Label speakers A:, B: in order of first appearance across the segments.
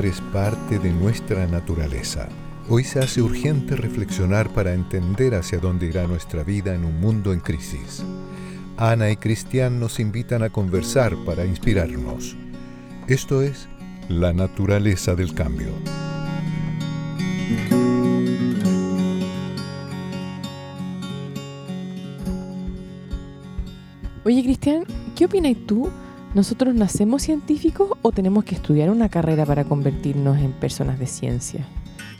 A: es parte de nuestra naturaleza. Hoy se hace urgente reflexionar para entender hacia dónde irá nuestra vida en un mundo en crisis. Ana y Cristian nos invitan a conversar para inspirarnos. Esto es La naturaleza del cambio.
B: Oye, Cristian, ¿qué opinas tú? ¿Nosotros nacemos científicos o tenemos que estudiar una carrera para convertirnos en personas de ciencia?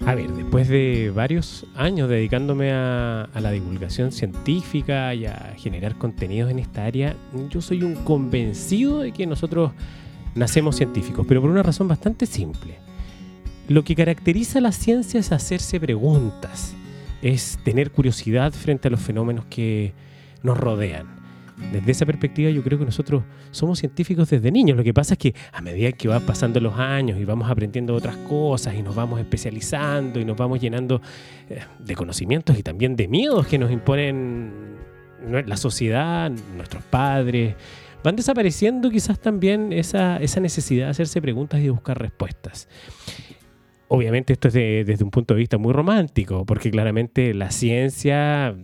C: A ver, después de varios años dedicándome a, la divulgación científica y a generar contenidos en esta área, yo soy un convencido de que nosotros nacemos científicos, pero por una razón bastante simple. Lo que caracteriza a la ciencia es hacerse preguntas, es tener curiosidad frente a los fenómenos que nos rodean desde esa perspectiva yo creo que nosotros somos científicos desde niños. Lo que pasa es que a medida que van pasando los años y vamos aprendiendo otras cosas y nos vamos especializando y nos vamos llenando eh, de conocimientos y también de miedos que nos imponen la sociedad, nuestros padres, van desapareciendo quizás también esa, esa necesidad de hacerse preguntas y de buscar respuestas. Obviamente esto es desde un punto de vista muy romántico, porque claramente la ciencia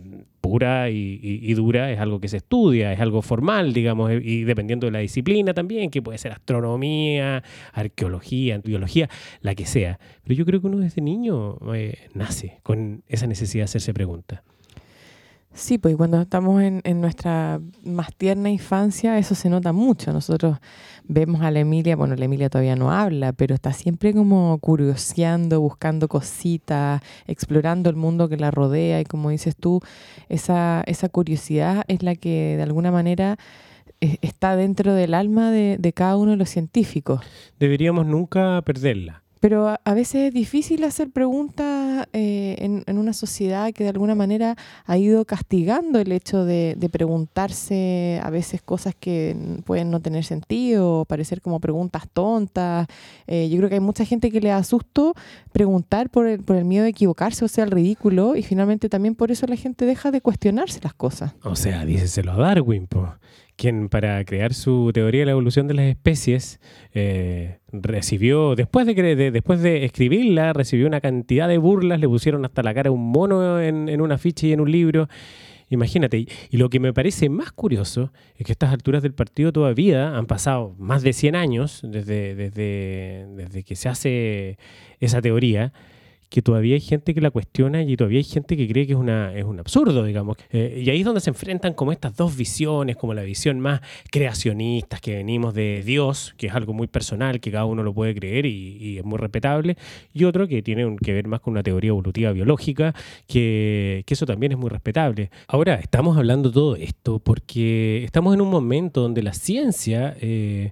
C: y, dura es algo que se estudia, es algo formal, digamos, y dependiendo de la disciplina también, que puede ser astronomía, arqueología, biología, la que sea. Pero yo creo que uno desde niño eh, nace con esa necesidad de hacerse preguntas.
B: Sí, pues cuando estamos en, nuestra más tierna infancia, eso se nota mucho. Nosotros vemos a la Emilia, bueno, la Emilia todavía no habla, pero está siempre como curioseando, buscando cositas, explorando el mundo que la rodea y como dices tú, esa, esa curiosidad es la que de alguna manera eh, está dentro del alma de cada uno de los científicos.
C: Deberíamos nunca perderla.
B: Pero a, veces es difícil hacer preguntas eh, en, una sociedad que de alguna manera ha ido castigando el hecho de, preguntarse a veces cosas que pueden no tener sentido parecer como preguntas tontas. Eh, yo creo que hay mucha gente que le da susto preguntar por el, por el miedo de equivocarse, o sea, el ridículo, y finalmente también por eso la gente deja de cuestionarse las cosas.
C: O sea, díceselo a Darwin, pues quien para crear su teoría de la evolución de las especies eh, recibió, después de, escribirla, recibió una cantidad de burlas, le pusieron hasta la cara un mono en, en un afiche y en un libro. Imagínate, y lo que me parece más curioso es que a estas alturas del partido todavía han pasado más de 100 años desde que se hace esa teoría que todavía hay gente que la cuestiona y todavía hay gente que cree que es, una, es un absurdo, digamos. Eh, y ahí es donde se enfrentan como estas dos visiones, como la visión más creacionista que venimos de Dios, que es algo muy personal, que cada uno lo puede creer y, es muy respetable, y otro que tiene que ver más con una teoría evolutiva biológica, que, que eso también es muy respetable. Ahora, estamos hablando todo esto porque estamos en un momento donde la ciencia... Eh,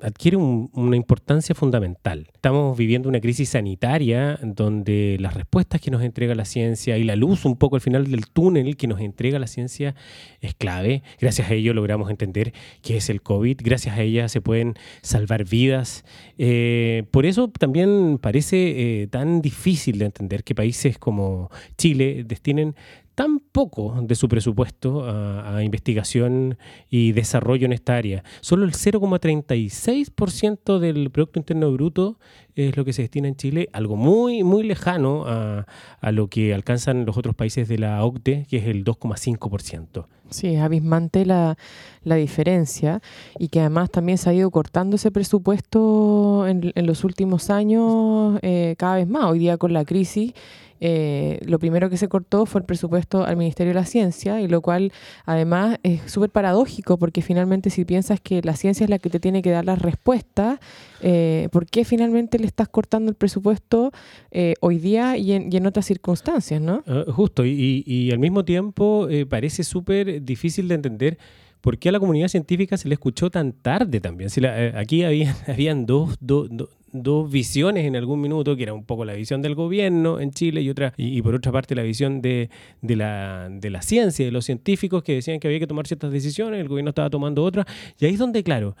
C: adquiere una importancia fundamental. Estamos viviendo una crisis sanitaria donde las respuestas que nos entrega la ciencia y la luz un poco al final del túnel que nos entrega la ciencia es clave. Gracias a ello logramos entender qué es el COVID. Gracias a ella se pueden salvar vidas. Eh, por eso también parece eh, tan difícil de entender que países como Chile destinen tan poco de su presupuesto a, investigación y desarrollo en esta área. Solo el 0,36% del Producto Interno Bruto es lo que se destina en Chile, algo muy, muy lejano a, lo que alcanzan los otros países de la OCDE, que es el 2,5%.
B: Sí, es abismante la, diferencia y que además también se ha ido cortando ese presupuesto en, los últimos años eh, cada vez más. Hoy día con la crisis eh, lo primero que se cortó fue el presupuesto al Ministerio de la Ciencia, y lo cual además es súper paradójico, porque finalmente si piensas que la ciencia es la que te tiene que dar las respuestas, eh, ¿por qué finalmente le estás cortando el presupuesto eh, hoy día y en, otras circunstancias? ¿no?
C: Ah, justo, y, al mismo tiempo parece súper difícil de entender. ¿Por qué a la comunidad científica se le escuchó tan tarde también? Si aquí había, habían dos, dos, dos visiones en algún minuto, que era un poco la visión del gobierno en Chile y otra y, por otra parte la visión de, la, de la ciencia, de los científicos que decían que había que tomar ciertas decisiones, el gobierno estaba tomando otras, y ahí es donde, claro,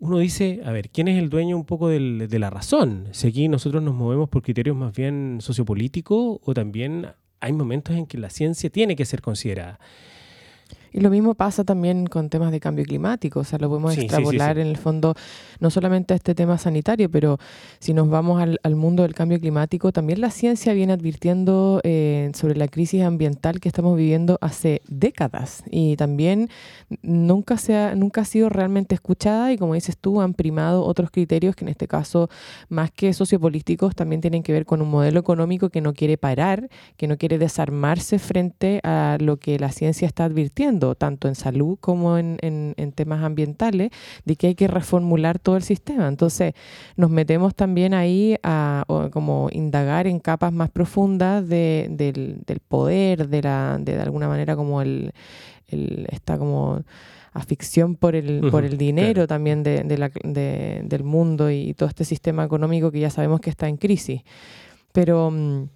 C: uno dice, a ver, ¿quién es el dueño un poco del, de la razón? Si aquí nosotros nos movemos por criterios más bien sociopolíticos o también hay momentos en que la ciencia tiene que ser considerada.
B: Y lo mismo pasa también con temas de cambio climático, o sea, lo podemos extrapolar en el fondo, no solamente a este tema sanitario, pero si nos vamos al, mundo del cambio climático, también la ciencia viene advirtiendo eh, sobre la crisis ambiental que estamos viviendo hace décadas. Y también nunca, se ha, nunca ha sido realmente escuchada y como dices tú, han primado otros criterios que en este caso, más que sociopolíticos, también tienen que ver con un modelo económico que no quiere parar, que no quiere desarmarse frente a lo que la ciencia está advirtiendo tanto en salud como en, temas ambientales, de que hay que reformular todo el sistema. Entonces, nos metemos también ahí a como indagar en capas más profundas del, poder, de, la, de, alguna manera como el, está como afición por el, por el dinero también de, del mundo y todo este sistema económico que ya sabemos que está en crisis. Pero mm,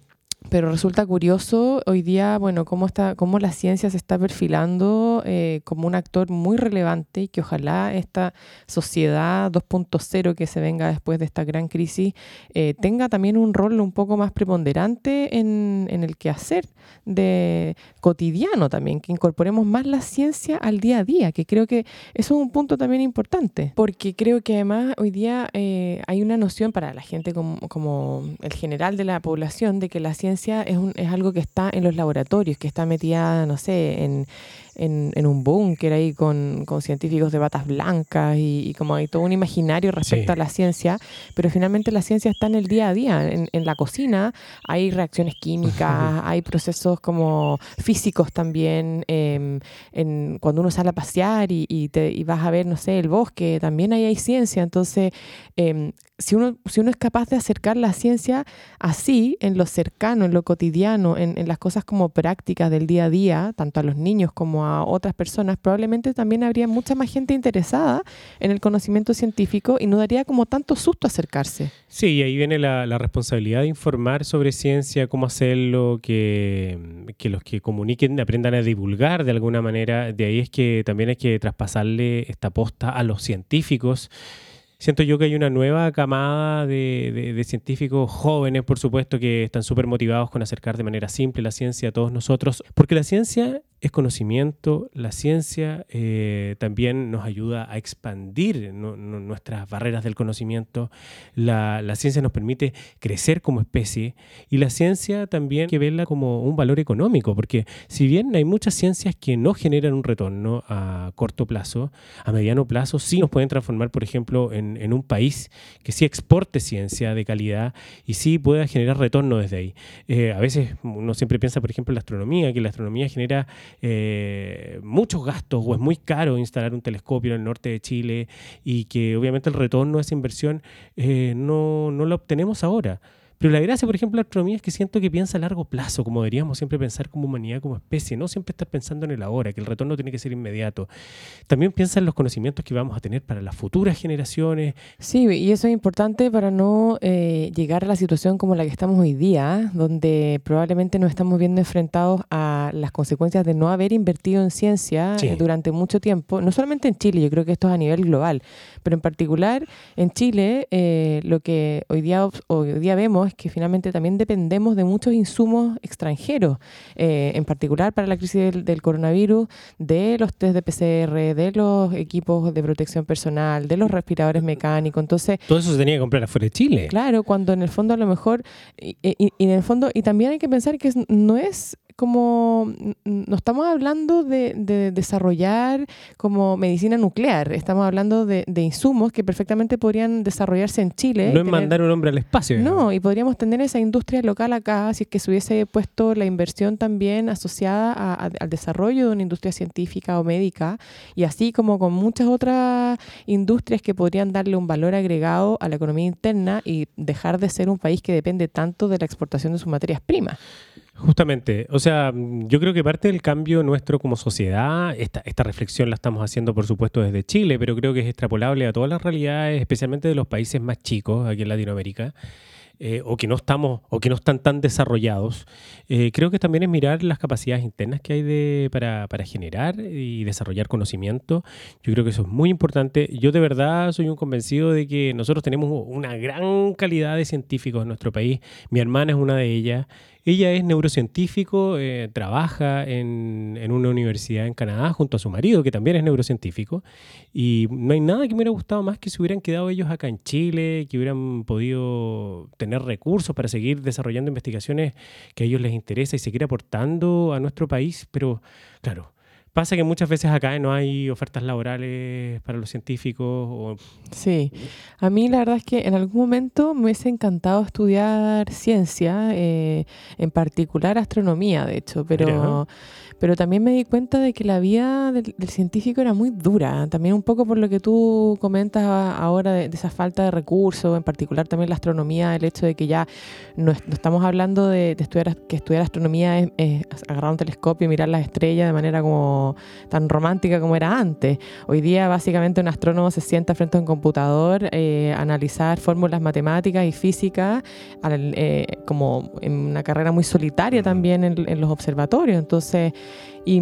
B: pero resulta curioso hoy día, bueno, cómo, está, cómo la ciencia se está perfilando eh, como un actor muy relevante y que ojalá esta sociedad 2.0 que se venga después de esta gran crisis eh, tenga también un rol un poco más preponderante en, en el quehacer de cotidiano también, que incorporemos más la ciencia al día a día, que creo que eso es un punto también importante, porque creo que además hoy día eh, hay una noción para la gente como, como el general de la población de que la ciencia es, un, es algo que está en los laboratorios, que está metida, no sé, en, en, en un búnker ahí con, con, científicos de batas blancas y, como hay todo un imaginario respecto a la ciencia, pero finalmente la ciencia está en el día a día, en, en la cocina hay reacciones químicas, hay procesos como físicos también, em, en, cuando uno sale a pasear y, y, te, y vas a ver, no sé, el bosque, también ahí hay ciencia, entonces eh, si uno, si uno es capaz de acercar la ciencia así, en lo cercano, en lo cotidiano, en, en, las cosas como prácticas del día a día, tanto a los niños como a otras personas, probablemente también habría mucha más gente interesada en el conocimiento científico y no daría como tanto susto acercarse.
C: Sí, y ahí viene la, la responsabilidad de informar sobre ciencia, cómo hacerlo, que, que los que comuniquen aprendan a divulgar de alguna manera. De ahí es que también hay que traspasarle esta posta a los científicos siento yo que hay una nueva camada de, científicos jóvenes, por supuesto, que están súper motivados con acercar de manera simple la ciencia a todos nosotros, porque la ciencia es conocimiento, la ciencia eh, también nos ayuda a expandir nuestras barreras del conocimiento, la, ciencia nos permite crecer como especie y la ciencia también que verla como un valor económico, porque si bien hay muchas ciencias que no generan un retorno a corto plazo, a mediano plazo sí nos pueden transformar, por ejemplo, en, un país que sí exporte ciencia de calidad y sí pueda generar retorno desde ahí. Eh, a veces uno siempre piensa, por ejemplo, en la astronomía, que la astronomía genera eh, muchos gastos o es muy caro instalar un telescopio en el norte de Chile y que obviamente el retorno de esa inversión eh, no, no lo obtenemos ahora. Pero la gracia, por ejemplo, de la astronomía es que siento que piensa a largo plazo, como deberíamos siempre pensar como humanidad, como especie, no siempre estar pensando en el ahora, que el retorno tiene que ser inmediato. También piensa en los conocimientos que vamos a tener para las futuras generaciones.
B: Sí, y eso es importante para no eh, llegar a la situación como la que estamos hoy día, donde probablemente nos estamos viendo enfrentados a las consecuencias de no haber invertido en ciencia eh, durante mucho tiempo, no solamente en Chile, yo creo que esto es a nivel global, pero en particular en Chile, eh, lo que hoy día, hoy día vemos que finalmente también dependemos de muchos insumos extranjeros, eh, en particular para la crisis del, coronavirus, de los test de PCR, de los equipos de protección personal, de los respiradores mecánicos. Entonces,
C: todo eso se tenía que comprar afuera de Chile.
B: Claro, cuando en el fondo a lo mejor, y, y en el fondo, y también hay que pensar que no es como, no estamos hablando de, desarrollar como medicina nuclear, estamos hablando de, insumos que perfectamente podrían desarrollarse en Chile.
C: No es mandar un hombre al espacio.
B: No, y podríamos tener esa industria local acá si es que se hubiese puesto la inversión también asociada al desarrollo de una industria científica o médica, y así como con muchas otras industrias que podrían darle un valor agregado a la economía interna y dejar de ser un país que depende tanto de la exportación de sus materias primas.
C: Justamente, o sea, yo creo que parte del cambio nuestro como sociedad, esta, esta reflexión la estamos haciendo por supuesto desde Chile, pero creo que es extrapolable a todas las realidades, especialmente de los países más chicos aquí en Latinoamérica. Eh, o que no estamos o que no están tan desarrollados, eh, creo que también es mirar las capacidades internas que hay de, para, para, generar y desarrollar conocimiento. Yo creo que eso es muy importante. Yo de verdad soy un convencido de que nosotros tenemos una gran calidad de científicos en nuestro país. Mi hermana es una de ellas. Ella es neurocientífico, eh, trabaja en, en, una universidad en Canadá junto a su marido, que también es neurocientífico, y no hay nada que me hubiera gustado más que se hubieran quedado ellos acá en Chile, que hubieran podido tener recursos para seguir desarrollando investigaciones que a ellos les interesa y seguir aportando a nuestro país, pero claro, Pasa que muchas veces acá no hay ofertas laborales para los científicos.
B: Sí, a mí la verdad es que en algún momento me hubiese encantado estudiar ciencia, eh, en particular astronomía, de hecho, pero pero también me di cuenta de que la vida del, científico era muy dura, también un poco por lo que tú comentas ahora de, esa falta de recursos, en particular también la astronomía, el hecho de que ya no, estamos hablando de, estudiar que estudiar astronomía es, agarrar un telescopio y mirar las estrellas de manera como tan romántica como era antes. Hoy día básicamente un astrónomo se sienta frente a un computador eh, a analizar fórmulas matemáticas y físicas eh, como en una carrera muy solitaria también en, en los observatorios. Entonces, y,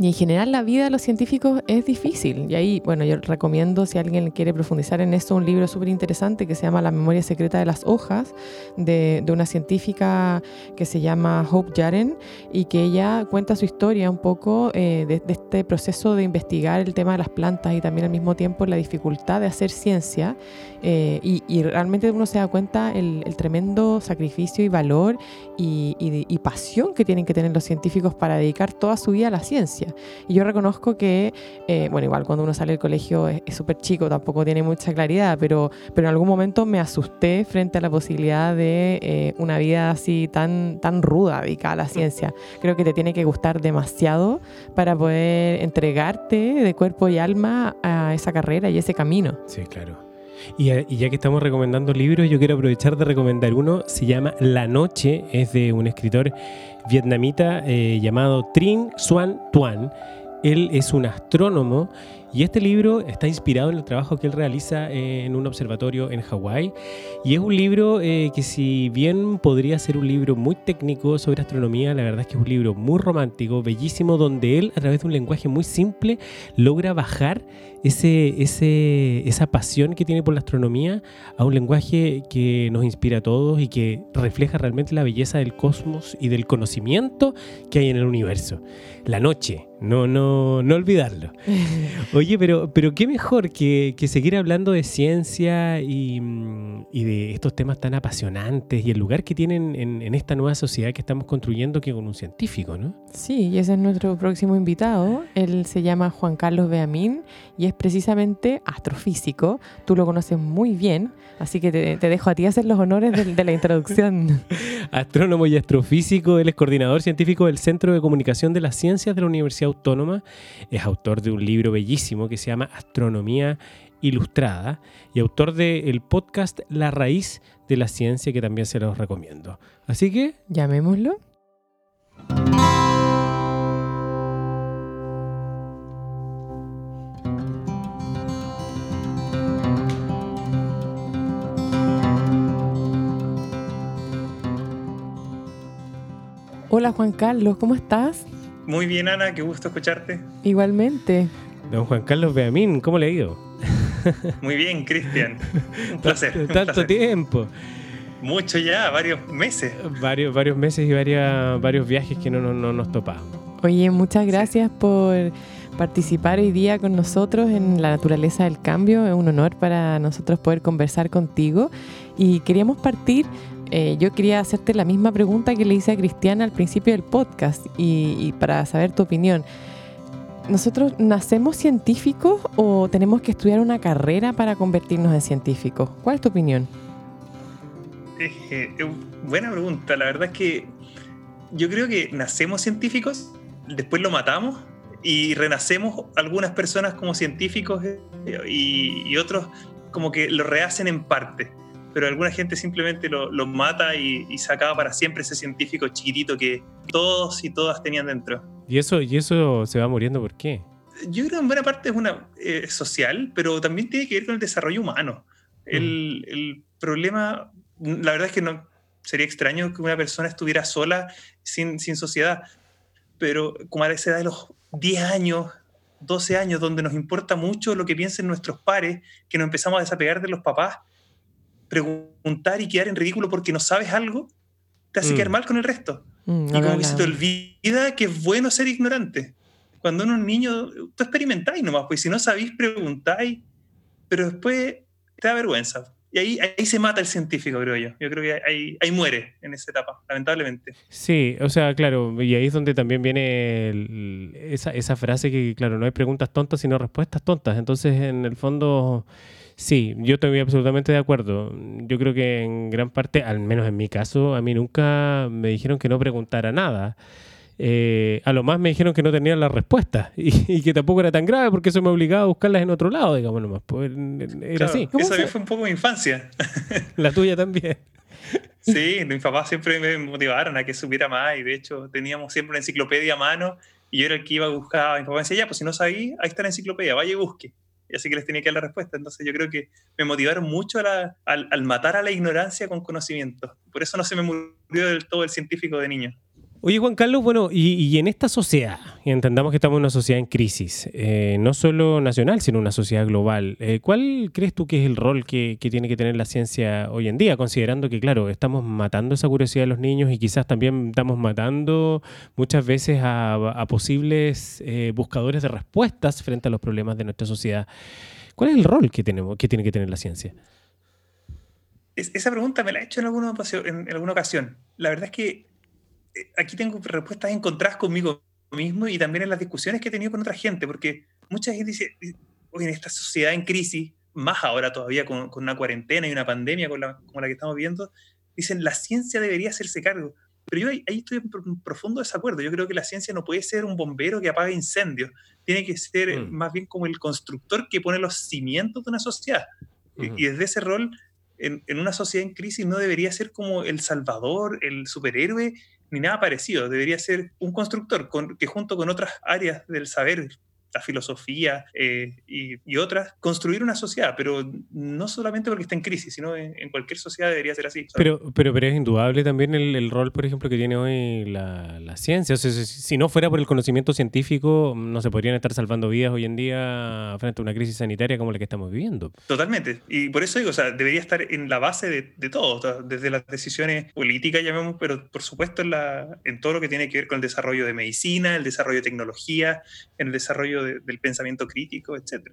B: en general la vida de los científicos es difícil. Y ahí, bueno, yo recomiendo si alguien quiere profundizar en eso, un libro súper interesante que se llama La memoria secreta de las hojas, de, de, una científica que se llama Hope Jaren y que ella cuenta su historia un poco eh, de, este proceso de investigar el tema de las plantas y también al mismo tiempo la dificultad de hacer ciencia. Eh, y, realmente uno se da cuenta el, tremendo sacrificio y valor y, y, pasión que tienen que tener los científicos para dedicar toda su vida a la ciencia. Y yo reconozco que, eh, bueno, igual cuando uno sale del colegio es súper chico, tampoco tiene mucha claridad, pero, pero en algún momento me asusté frente a la posibilidad de eh, una vida así tan, tan ruda dedicada a la ciencia. Creo que te tiene que gustar demasiado para poder entregarte de cuerpo y alma a esa carrera y ese camino.
C: Sí, claro. Y, ya que estamos recomendando libros, yo quiero aprovechar de recomendar uno. Se llama La Noche, es de un escritor vietnamita eh, llamado Trinh Xuan Tuan. Él es un astrónomo y este libro está inspirado en el trabajo que él realiza eh, en un observatorio en Hawái. Y es un libro eh, que si bien podría ser un libro muy técnico sobre astronomía, la verdad es que es un libro muy romántico, bellísimo, donde él a través de un lenguaje muy simple logra bajar ese, ese, esa pasión que tiene por la astronomía a un lenguaje que nos inspira a todos y que refleja realmente la belleza del cosmos y del conocimiento que hay en el universo. La noche, no, no, no olvidarlo. Oye, pero, pero qué mejor que, seguir hablando de ciencia y, de estos temas tan apasionantes y el lugar que tienen en, esta nueva sociedad que estamos construyendo que con un científico, ¿no?
B: Sí, y ese es nuestro próximo invitado. Él se llama Juan Carlos Beamín y es precisamente astrofísico. Tú lo conoces muy bien, así que te, dejo a ti hacer los honores de, de la introducción.
C: Astrónomo y astrofísico, él es coordinador científico del Centro de Comunicación de las Ciencias de la Universidad Autónoma. Es autor de un libro bellísimo que se llama Astronomía Ilustrada y autor del podcast La Raíz de la Ciencia que también se los recomiendo. Así que...
B: Llamémoslo. Hola Juan Carlos, ¿cómo estás?
D: Muy bien Ana, qué gusto escucharte.
B: Igualmente.
C: Don Juan Carlos Beamín, ¿cómo le ha ido?
D: Muy bien, Cristian. Un placer.
C: Tanto tiempo.
D: Mucho ya, varios meses.
C: Varios, varios meses y varios viajes que no, no, nos topamos.
B: Oye, muchas gracias por participar hoy día con nosotros en La Naturaleza del Cambio. Es un honor para nosotros poder conversar contigo. Y queríamos partir, eh, yo quería hacerte la misma pregunta que le hice a Cristiana al principio del podcast y para saber tu opinión. ¿Nosotros nacemos científicos o tenemos que estudiar una carrera para convertirnos en científicos? ¿Cuál es tu opinión?
D: Eh, buena pregunta. La verdad es que yo creo que nacemos científicos, después lo matamos y renacemos algunas personas como científicos eh, y, otros como que lo rehacen en parte. Pero alguna gente simplemente lo, mata y, y se acaba para siempre ese científico chiquitito que todos y todas tenían dentro.
C: ¿Y eso, ¿Y eso se va muriendo por qué?
D: Yo creo que en buena parte es una eh, social, pero también tiene que ver con el desarrollo humano. El, mm. el, problema, la verdad es que no sería extraño que una persona estuviera sola sin, sin sociedad, pero como a esa edad de los 10 años, 12 años, donde nos importa mucho lo que piensen nuestros pares, que nos empezamos a desapegar de los papás, preguntar y quedar en ridículo porque no sabes algo, te hace quedar mm. mal con el resto. Mm, y como que se te olvida que es bueno ser ignorante. Cuando uno es un niño, tú experimentáis nomás, pues si no sabéis, preguntáis, pero después te da vergüenza. Y ahí, ahí se mata el científico, creo yo. Yo creo que ahí, ahí muere en esa etapa, lamentablemente.
C: Sí, o sea, claro, y ahí es donde también viene esa, esa frase que, claro, no hay preguntas tontas, sino respuestas tontas. Entonces, en el fondo, sí, yo estoy absolutamente de acuerdo. Yo creo que en gran parte, al menos en mi caso, a mí nunca me dijeron que no preguntara nada. Eh, a lo más me dijeron que no tenían las respuestas y, que tampoco era tan grave porque eso me obligaba a buscarlas en otro lado, digamos nomás. Pues, era así.
D: Esa fue un poco mi infancia.
C: La tuya también.
D: Sí, mis papás siempre me motivaron a que supiera más y de hecho teníamos siempre una enciclopedia a mano y yo era el que iba a buscar. Mi papá decía, ya, pues si no sabía, ahí está la enciclopedia, vaya y busque. Y así que les tenía que dar la respuesta. Entonces yo creo que me motivaron mucho al, al, matar a la ignorancia con conocimiento. Por eso no se me murió del todo el científico de niño.
C: Oye, Juan Carlos, bueno, y, en esta sociedad, entendamos que estamos en una sociedad en crisis, eh, no solo nacional, sino una sociedad global, eh, ¿cuál crees tú que es el rol que, tiene que tener la ciencia hoy en día, considerando que, claro, estamos matando esa curiosidad de los niños y quizás también estamos matando muchas veces a, posibles eh, buscadores de respuestas frente a los problemas de nuestra sociedad? ¿Cuál es el rol que, tenemos, que tiene que tener la ciencia?
D: esa pregunta me la he hecho en alguna, ocasión. La verdad es que aquí tengo respuestas encontradas conmigo mismo y también en las discusiones que he tenido con otra gente, porque mucha gente dice, hoy en esta sociedad en crisis, más ahora todavía con, una cuarentena y una pandemia como la que estamos viendo, dicen, la ciencia debería hacerse cargo. Pero yo ahí, estoy en profundo desacuerdo. Yo creo que la ciencia no puede ser un bombero que apaga incendios. Tiene que ser mm. más bien como el constructor que pone los cimientos de una sociedad. y, desde ese rol, en, en, una sociedad en crisis no debería ser como el salvador, el superhéroe ni nada parecido. Debería ser un constructor que junto con otras áreas del saber la filosofía eh, y, otras, construir una sociedad, pero no solamente porque está en crisis, sino en, cualquier sociedad debería ser así.
C: Pero, pero, pero es indudable también el, rol, por ejemplo, que tiene hoy la, ciencia. O sea, si, no fuera por el conocimiento científico, no se podrían estar salvando vidas hoy en día frente a una crisis sanitaria como la que estamos viviendo.
D: Totalmente. Y por eso digo, o sea, debería estar en la base de, todo, desde las decisiones políticas, llamemos, pero por supuesto en, la, en todo lo que tiene que ver con el desarrollo de medicina, el desarrollo de tecnología, en el desarrollo del pensamiento crítico, etc.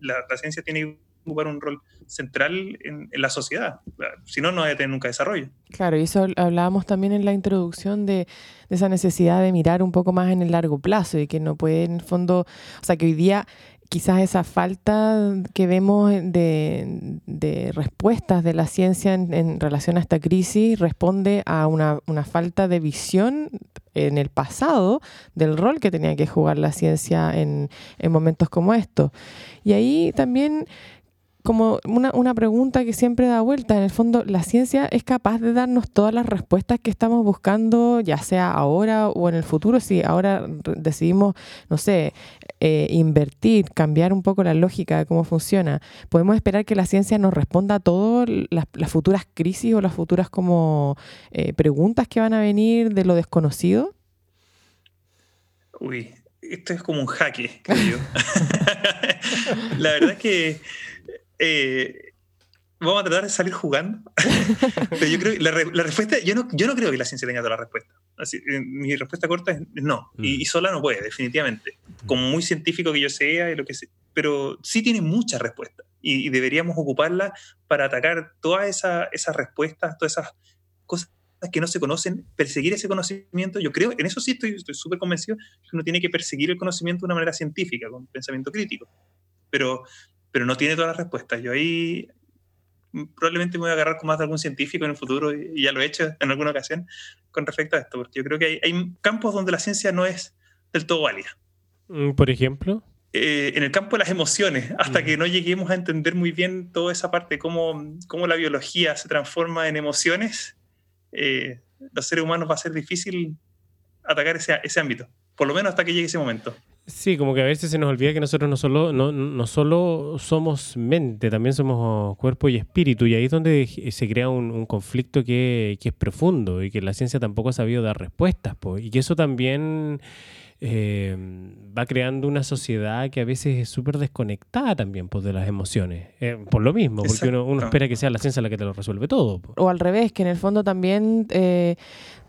D: la, ciencia tiene que jugar un rol central en, la sociedad, si no, no va a tener nunca desarrollo.
B: Claro, y eso hablábamos también en la introducción de, esa necesidad de mirar un poco más en el largo plazo y que no puede, en el fondo, o sea, que hoy día quizás esa falta que vemos de, respuestas de la ciencia en, relación a esta crisis responde a una, una, falta de visión en el pasado del rol que tenía que jugar la ciencia en, en momentos como estos. Y ahí también como una, una, pregunta que siempre da vuelta. En el fondo, ¿la ciencia es capaz de darnos todas las respuestas que estamos buscando, ya sea ahora o en el futuro? Si ahora decidimos, no sé, eh, invertir, cambiar un poco la lógica de cómo funciona, ¿podemos esperar que la ciencia nos responda a todas las, futuras crisis o las futuras como eh, preguntas que van a venir de lo desconocido?
D: Uy, esto es como un jaque, creo yo. la verdad es que eh, vamos a tratar de salir jugando. Pero yo creo que no, yo no creo que la ciencia tenga toda la respuesta. Así, eh, mi respuesta corta es no. Y, mm. y, sola no puede, definitivamente. Como muy científico que yo sea, y lo que sea, pero sí tiene muchas respuestas. Y, deberíamos ocuparla para atacar todas esas esa respuestas, todas esas cosas que no se conocen, perseguir ese conocimiento. Yo creo, en eso sí estoy súper convencido, que uno tiene que perseguir el conocimiento de una manera científica, con pensamiento crítico. Pero pero no tiene todas las respuestas. Yo ahí probablemente me voy a agarrar con más de algún científico en el futuro, y ya lo he hecho en alguna ocasión con respecto a esto, porque yo creo que hay, campos donde la ciencia no es del todo válida.
C: Mm, por ejemplo.
D: Eh, en el campo de las emociones, hasta mm. que no lleguemos a entender muy bien toda esa parte, cómo, cómo la biología se transforma en emociones, eh, los seres humanos va a ser difícil atacar ese, ese ámbito, por lo menos hasta que llegue ese momento.
C: Sí, como que a veces se nos olvida que nosotros no solo, no, no solo somos mente, también somos cuerpo y espíritu, y ahí es donde se crea un, conflicto que, es profundo y que la ciencia tampoco ha sabido dar respuestas, y que eso también eh, va creando una sociedad que a veces es súper desconectada también pues, de las emociones. Eh, por lo mismo, porque uno, uno, espera que sea la ciencia la que te lo resuelve todo.
B: O al revés, que en el fondo también eh,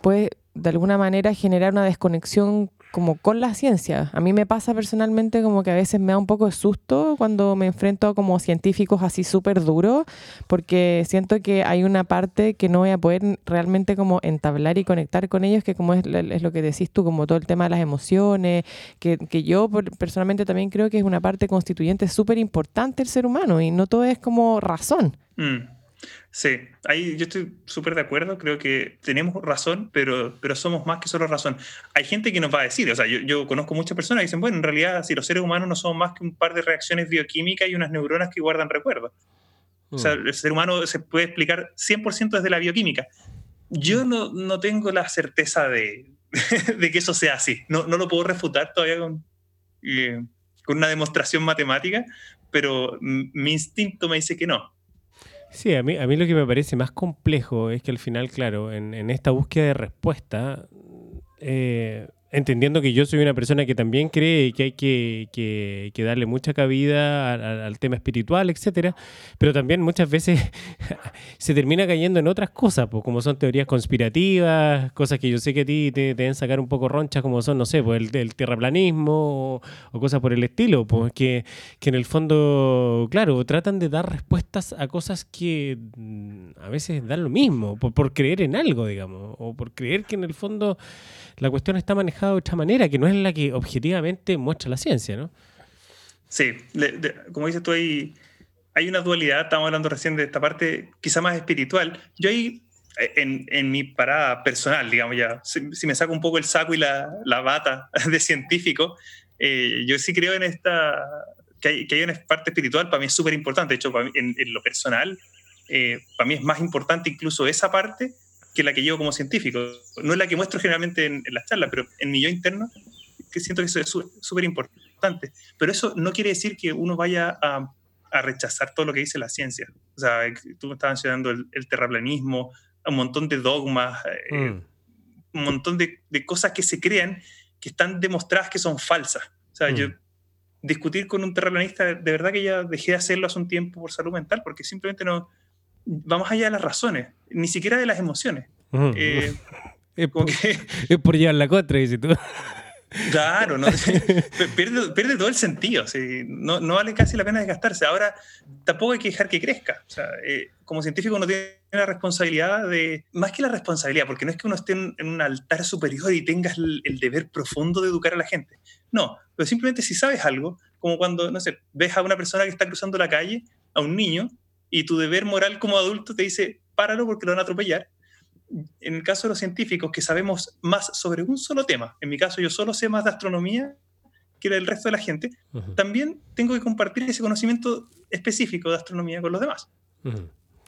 B: puede de alguna manera generar una desconexión como con la ciencia. A mí me pasa personalmente como que a veces me da un poco de susto cuando me enfrento a como científicos así súper duros, porque siento que hay una parte que no voy a poder realmente como entablar y conectar con ellos, que como es, es lo que decís tú, como todo el tema de las emociones, que, que yo personalmente también creo que es una parte constituyente súper importante el ser humano y no todo es como razón.
D: Mm. Sí, ahí yo estoy súper de acuerdo, creo que tenemos razón, pero, pero somos más que solo razón. Hay gente que nos va a decir, o sea, yo, yo, conozco muchas personas que dicen, bueno, en realidad si los seres humanos no somos más que un par de reacciones bioquímicas y unas neuronas que guardan recuerdos. O sea, mm. el ser humano se puede explicar 100% desde la bioquímica. Yo no, no tengo la certeza de, de, que eso sea así. No, no lo puedo refutar todavía con, eh, con una demostración matemática, pero mi instinto me dice que no.
C: Sí, a mí, a mí lo que me parece más complejo es que al final, claro, en, en esta búsqueda de respuesta, eh, entendiendo que yo soy una persona que también cree que hay que, darle mucha cabida al, tema espiritual, etcétera, pero también muchas veces se termina cayendo en otras cosas, pues, como son teorías conspirativas, cosas que yo sé que a ti te, deben sacar un poco ronchas, como son, no sé, pues el, terraplanismo o, cosas por el estilo, pues que, en el fondo, claro, tratan de dar respuestas a cosas que mm, a veces dan lo mismo, por, por creer en algo, digamos, o por creer que en el fondo la cuestión está manejada de otra manera, que no es la que objetivamente muestra la ciencia, ¿no?
D: Sí, como dices tú, hay, hay una dualidad, estamos hablando recién de esta parte quizá más espiritual. Yo ahí, en, en mi parada personal, digamos ya, si, me saco un poco el saco y la, la bata de científico, eh, yo sí creo en esta, que hay, que hay, una parte espiritual, para mí es súper importante, de hecho, en, en, lo personal, eh, para mí es más importante incluso esa parte que la que llevo como científico. No es la que muestro generalmente en, las charlas, pero en mi yo interno, que siento que eso es súper importante. Pero eso no quiere decir que uno vaya a, a, rechazar todo lo que dice la ciencia. O sea, tú me estabas mencionando el, terraplanismo, un montón de dogmas, eh, mm. un montón de, de, cosas que se crean que están demostradas que son falsas. O sea, yo mm. discutir con un terraplanista, de verdad que ya dejé de hacerlo hace un tiempo por salud mental, porque simplemente no, va más allá de las razones, ni siquiera de las emociones.
C: Eh, es, por, que... llevar la contra, dices tú.
D: Claro, no, pierde, pierde, todo el sentido, no, no, vale casi la pena desgastarse. Ahora, tampoco hay que dejar que crezca. O sea, eh, como científico uno tiene la responsabilidad de, más que la responsabilidad, porque no es que uno esté en, un altar superior y tengas el, el, deber profundo de educar a la gente. No, pero simplemente si sabes algo, como cuando, no sé, ves a una persona que está cruzando la calle, a un niño, y tu deber moral como adulto te dice, páralo porque lo van a atropellar. En el caso de los científicos, que sabemos más sobre un solo tema, en mi caso yo solo sé más de astronomía que el resto de la gente, también tengo que compartir ese conocimiento específico de astronomía con los demás.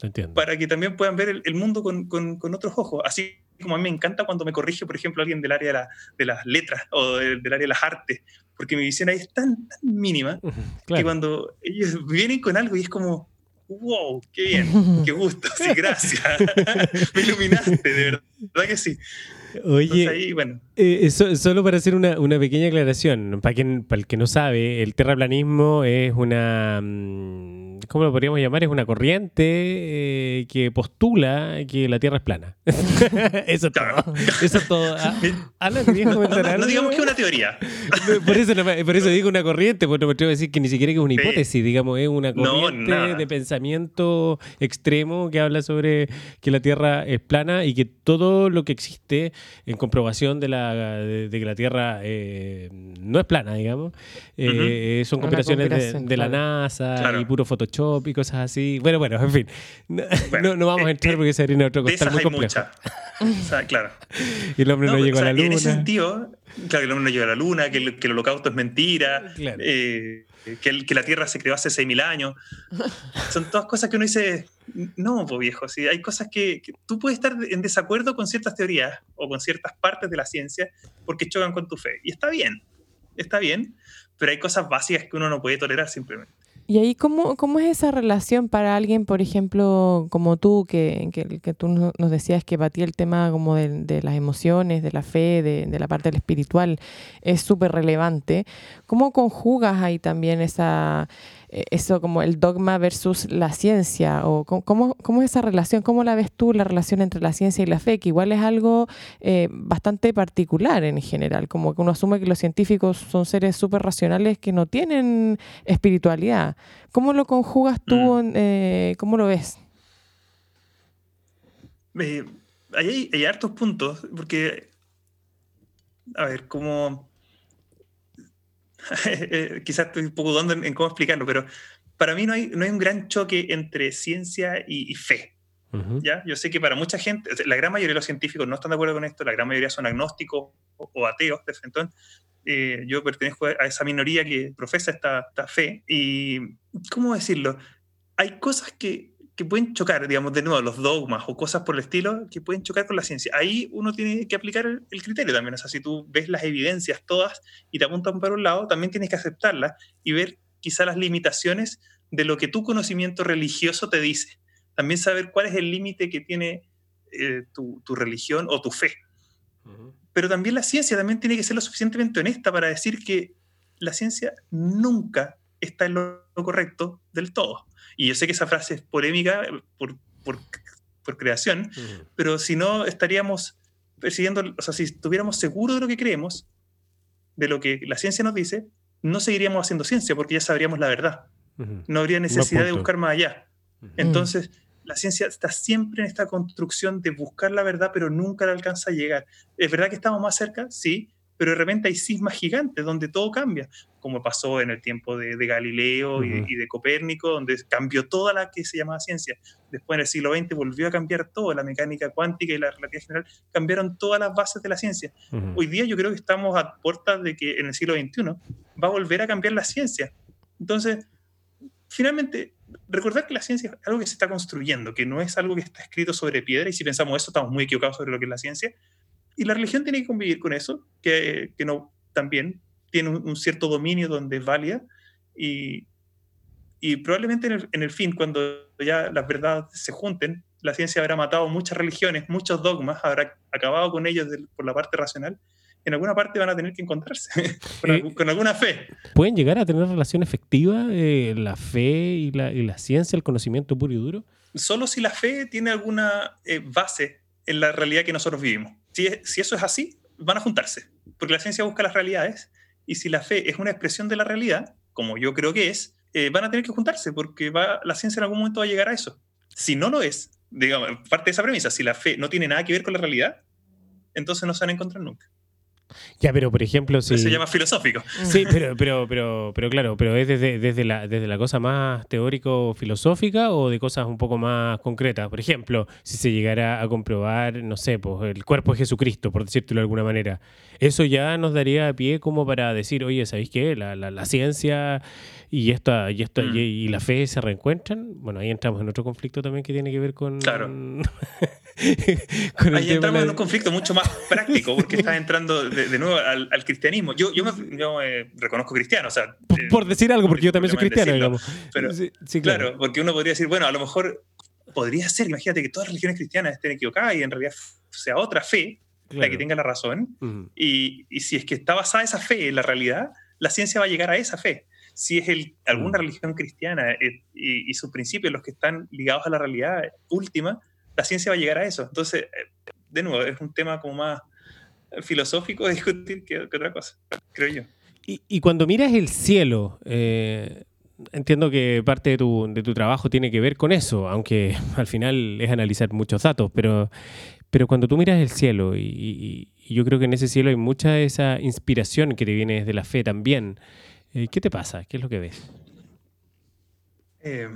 C: Entiendo.
D: Para que también puedan ver el, mundo con, con, con, otros ojos. Así como a mí me encanta cuando me corrige, por ejemplo, alguien del área de, la, de las letras o del, área de las artes, porque mi visión ahí es tan, tan mínima que cuando ellos vienen con algo y es como, wow, qué bien, qué gusto, sí, gracias. Me iluminaste, de verdad que sí.
C: Oye, bueno. Eh, solo para hacer una, una, pequeña aclaración, para, quien, para el que no sabe, el terraplanismo es una... Mm, ¿cómo lo podríamos llamar? Es una corriente eh, que postula que la Tierra es plana. eso es todo. Eso es todo. Ah,
D: no, digamos que es una teoría.
C: por, eso, por eso digo una corriente, porque no me atrevo a decir que ni siquiera que es una hipótesis, digamos, es una corriente de pensamiento extremo que habla sobre que la Tierra es plana y que todo lo que existe en comprobación de, la, de, que la Tierra eh, no es plana, digamos, eh, son conspiraciones de, la NASA y puro Photoshop y cosas así. Bueno, bueno, en fin. No, no, vamos a entrar porque sería otro costal muy complejo.
D: O sea, claro.
C: y el hombre no, llegó a la luna.
D: En ese sentido, claro, que el hombre no llegó a la luna, que el, que el holocausto es mentira, eh, que, que, la Tierra se creó hace 6.000 años. Son todas cosas que uno dice, no, pues viejo, sí, hay cosas que, que, tú puedes estar en desacuerdo con ciertas teorías o con ciertas partes de la ciencia porque chocan con tu fe. Y está bien, está bien, pero hay cosas básicas que uno no puede tolerar simplemente.
B: Y ahí, ¿cómo, ¿cómo es esa relación para alguien, por ejemplo, como tú, que, que, tú nos decías que ti el tema como de, las emociones, de la fe, de, de la parte del espiritual es súper relevante? ¿Cómo conjugas ahí también esa eso como el dogma versus la ciencia, o cómo, cómo, es esa relación, cómo la ves tú, la relación entre la ciencia y la fe, que igual es algo eh, bastante particular en general, como que uno asume que los científicos son seres súper racionales que no tienen espiritualidad. ¿Cómo lo conjugas tú, mm. eh, cómo lo ves?
D: hay, hay hartos puntos, porque, a ver, como Eh, quizás estoy un poco dudando en, cómo explicarlo, pero para mí no hay, no hay un gran choque entre ciencia y, fe. ¿ya? Yo sé que para mucha gente, la gran mayoría de los científicos no están de acuerdo con esto, la gran mayoría son agnósticos o, ateos, entonces eh, yo pertenezco a esa minoría que profesa esta, esta fe. Y, ¿cómo decirlo? Hay cosas que, que pueden chocar, digamos, de nuevo, los dogmas o cosas por el estilo que pueden chocar con la ciencia. Ahí uno tiene que aplicar el, criterio también. O sea, si tú ves las evidencias todas y te apuntan para un lado, también tienes que aceptarlas y ver quizá las limitaciones de lo que tu conocimiento religioso te dice. También saber cuál es el límite que tiene eh, tu, tu, religión o tu fe. Pero también la ciencia también tiene que ser lo suficientemente honesta para decir que la ciencia nunca está en lo correcto del todo. Y yo sé que esa frase es polémica por, por, por creación, pero si no estaríamos persiguiendo, o sea, si estuviéramos seguros de lo que creemos, de lo que la ciencia nos dice, no seguiríamos haciendo ciencia porque ya sabríamos la verdad. No habría necesidad de buscar más allá. Entonces, la ciencia está siempre en esta construcción de buscar la verdad, pero nunca la alcanza a llegar. ¿Es verdad que estamos más cerca? Sí, pero de repente hay sismas gigantes donde todo cambia, como pasó en el tiempo de, Galileo y, de, Copérnico, donde cambió toda la que se llamaba ciencia. Después en el siglo XX volvió a cambiar todo, la mecánica cuántica y la relatividad general cambiaron todas las bases de la ciencia. Hoy día yo creo que estamos a puertas de que en el siglo XXI va a volver a cambiar la ciencia. Entonces, finalmente, recordar que la ciencia es algo que se está construyendo, que no es algo que está escrito sobre piedra, y si pensamos eso, estamos muy equivocados sobre lo que es la ciencia, y la religión tiene que convivir con eso, que, que no, también tiene un, cierto dominio donde es válida y, y probablemente en el, en el, fin, cuando ya las verdades se junten, la ciencia habrá matado muchas religiones, muchos dogmas, habrá acabado con ellos por la parte racional. En alguna parte van a tener que encontrarse con, con, alguna fe.
C: ¿Pueden llegar a tener relación efectiva eh, la fe y la, y la, ciencia, el conocimiento puro y duro?
D: Solo si la fe tiene alguna eh, base en la realidad que nosotros vivimos. Si, eso es así, van a juntarse, porque la ciencia busca las realidades y si la fe es una expresión de la realidad, como yo creo que es, eh, van a tener que juntarse, porque va, la ciencia en algún momento va a llegar a eso. Si no lo es, digamos, parte de esa premisa, si la fe no tiene nada que ver con la realidad, entonces no se van a encontrar nunca.
C: Ya, pero por ejemplo, si...
D: Se llama filosófico.
C: Sí, pero, pero, pero, pero claro, pero es desde, desde, la, desde la cosa más teórico-filosófica o de cosas un poco más concretas. Por ejemplo, si se llegara a comprobar, no sé, pues el cuerpo de Jesucristo, por decírtelo de alguna manera, eso ya nos daría pie como para decir, oye, ¿sabéis qué? La, la, la ciencia y esta, y, esta mm. y, la fe se reencuentran. Bueno, ahí entramos en otro conflicto también que tiene que ver con...
D: Claro. Ahí entramos en un conflicto mucho más práctico, porque estás entrando de, nuevo al, cristianismo. Yo, yo me, reconozco cristiano, o sea...
C: Por, decir algo, porque yo también soy cristiano, digamos.
D: Pero, sí, claro. porque uno podría decir, bueno, a lo mejor podría ser, imagínate que todas las religiones cristianas estén equivocadas y en realidad sea otra fe la que tenga la razón. y, y, si es que está basada esa fe en la realidad, la ciencia va a llegar a esa fe. Si es el, alguna religión cristiana eh, y, y sus principios los que están ligados a la realidad última, la ciencia va a llegar a eso. Entonces, eh, de nuevo, es un tema como más filosófico de discutir que, otra cosa, creo yo.
C: Y, cuando miras el cielo, eh, entiendo que parte de tu, de tu, trabajo tiene que ver con eso, aunque al final es analizar muchos datos, pero, pero cuando tú miras el cielo, y, yo creo que en ese cielo hay mucha de esa inspiración que te viene desde la fe también, eh, ¿qué te pasa? ¿Qué es lo que ves?
D: Eh,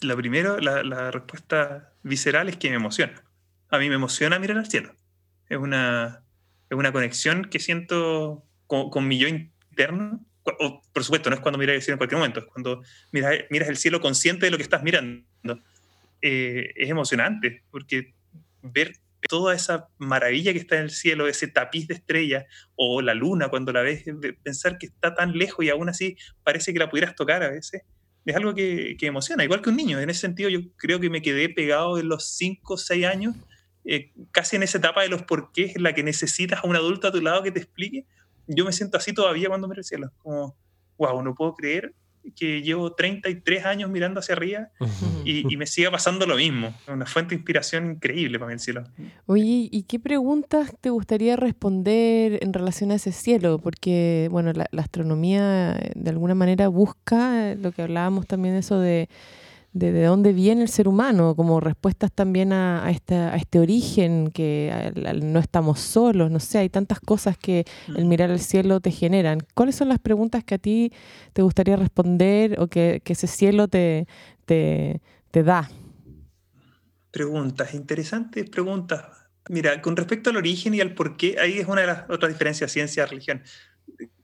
D: la primera, la, respuesta visceral es que me emociona. A mí me emociona mirar al cielo. Es una, es una conexión que siento con, mi yo interno. por supuesto, no es cuando miras el cielo en cualquier momento, es cuando miras, miras el cielo consciente de lo que estás mirando. Eh, es emocionante, porque ver toda esa maravilla que está en el cielo, ese tapiz de estrellas, o la luna cuando la ves, pensar que está tan lejos y aún así parece que la pudieras tocar a veces, es algo que, que emociona, igual que un niño. En ese sentido yo creo que me quedé pegado en los 5 o 6 años, eh, casi en esa etapa de los porqués, en la que necesitas a un adulto a tu lado que te explique. Yo me siento así todavía cuando miro el cielo, como, wow, no puedo creer que llevo 33 años mirando hacia arriba y, me siga pasando lo mismo. Una fuente de inspiración increíble para mí el cielo.
B: Oye, ¿y qué preguntas te gustaría responder en relación a ese cielo? Porque, bueno, la, la astronomía de alguna manera busca lo que hablábamos también, eso de de, dónde viene el ser humano, como respuestas también a, a, este origen, que no estamos solos, no sé, hay tantas cosas que el mm. mirar al cielo te generan. ¿Cuáles son las preguntas que a ti te gustaría responder o que, ese cielo te, te, te da?
D: Preguntas, interesantes preguntas. Mira, con respecto al origen y al por qué, ahí es una de las otras diferencias, ciencia-religión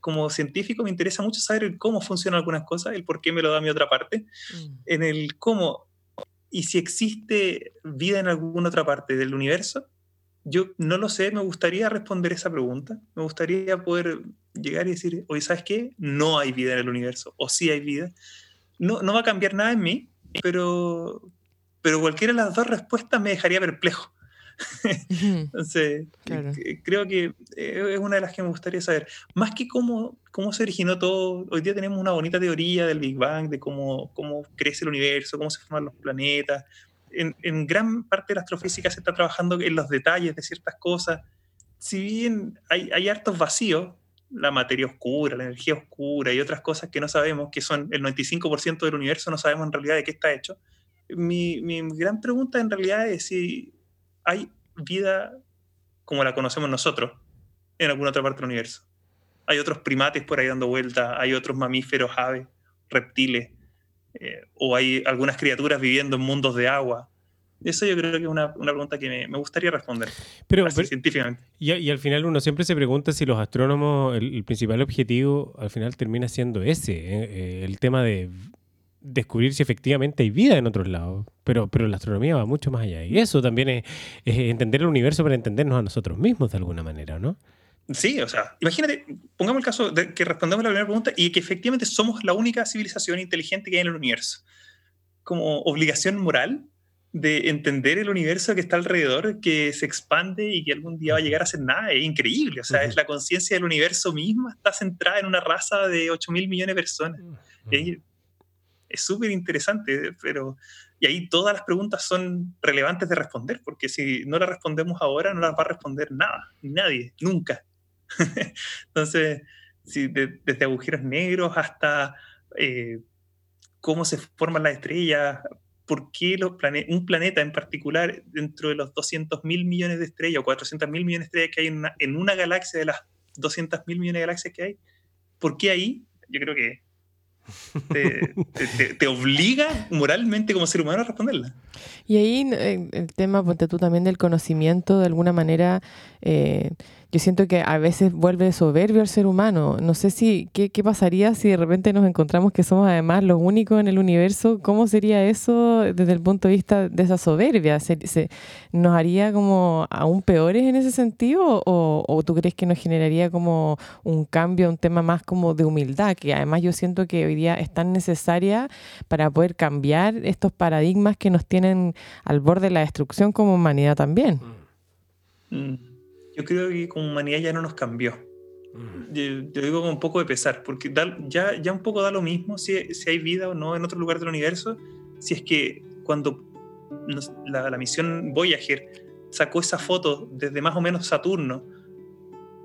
D: como científico me interesa mucho saber el cómo funcionan algunas cosas, el por qué me lo da mi otra parte. Mm. En el cómo y si existe vida en alguna otra parte del universo, yo no lo sé, me gustaría responder esa pregunta. Me gustaría poder llegar y decir, oye, ¿sabes qué? No hay vida en el universo, o sí hay vida. No, no va a cambiar nada en mí, pero, pero cualquiera de las dos respuestas me dejaría perplejo. Entonces, creo que eh, es una de las que me gustaría saber. Más que cómo, cómo se originó todo, hoy día tenemos una bonita teoría del Big Bang, de cómo, cómo crece el universo, cómo se forman los planetas. En, en gran parte de la astrofísica se está trabajando en los detalles de ciertas cosas. Si bien hay, hay hartos vacíos, la materia oscura, la energía oscura y otras cosas que no sabemos, que son el 95% del universo, no sabemos en realidad de qué está hecho. Mi, mi gran pregunta en realidad es si hay vida como la conocemos nosotros en alguna otra parte del universo. Hay otros primates por ahí dando vueltas, hay otros mamíferos, aves, reptiles, eh, o hay algunas criaturas viviendo en mundos de agua. Eso yo creo que es una, pregunta que me, gustaría responder.
C: Pero, científicamente. Y, al final uno siempre se pregunta si los astrónomos, el, principal objetivo al final termina siendo ese, eh, eh, el tema de descubrir si efectivamente hay vida en otros lados. Pero, pero la astronomía va mucho más allá. Y eso también es, entender el universo para entendernos a nosotros mismos de alguna manera, ¿no?
D: Sí, o sea, imagínate, pongamos el caso de que respondemos la primera pregunta y que efectivamente somos la única civilización inteligente que hay en el universo. Como obligación moral de entender el universo que está alrededor, que se expande y que algún día va a llegar a ser nada, es increíble. O sea, es la conciencia del universo misma, está centrada en una raza de 8 mil millones de personas es súper interesante, pero... Y ahí todas las preguntas son relevantes de responder, porque si no las respondemos ahora, no las va a responder nada, nadie, nunca. Entonces, si desde agujeros negros hasta eh, cómo se forman las estrellas, por qué un planeta en particular, dentro de los 200 mil millones de estrellas o 400 mil millones de estrellas que hay en una, en una galaxia de las 200 mil millones de galaxias que hay, ¿por qué ahí? Yo creo que te, obliga moralmente como ser humano a responderla.
B: Y ahí eh, el tema, ponte tú también del conocimiento, de alguna manera, eh, yo siento que a veces vuelve soberbio al ser humano. No sé si, ¿qué, ¿qué, pasaría si de repente nos encontramos que somos además los únicos en el universo? ¿Cómo sería eso desde el punto de vista de esa soberbia? ¿Se, nos haría como aún peores en ese sentido? ¿O, ¿O, tú crees que nos generaría como un cambio, un tema más como de humildad? Que además yo siento que hoy día es tan necesaria para poder cambiar estos paradigmas que nos tienen al borde de la destrucción como humanidad también.
D: Mm yo creo que como humanidad ya no nos cambió. Mm. Yo, digo con un poco de pesar, porque ya, ya un poco da lo mismo si, si, hay vida o no en otro lugar del universo, si es que cuando la, la, misión Voyager sacó esa foto desde más o menos Saturno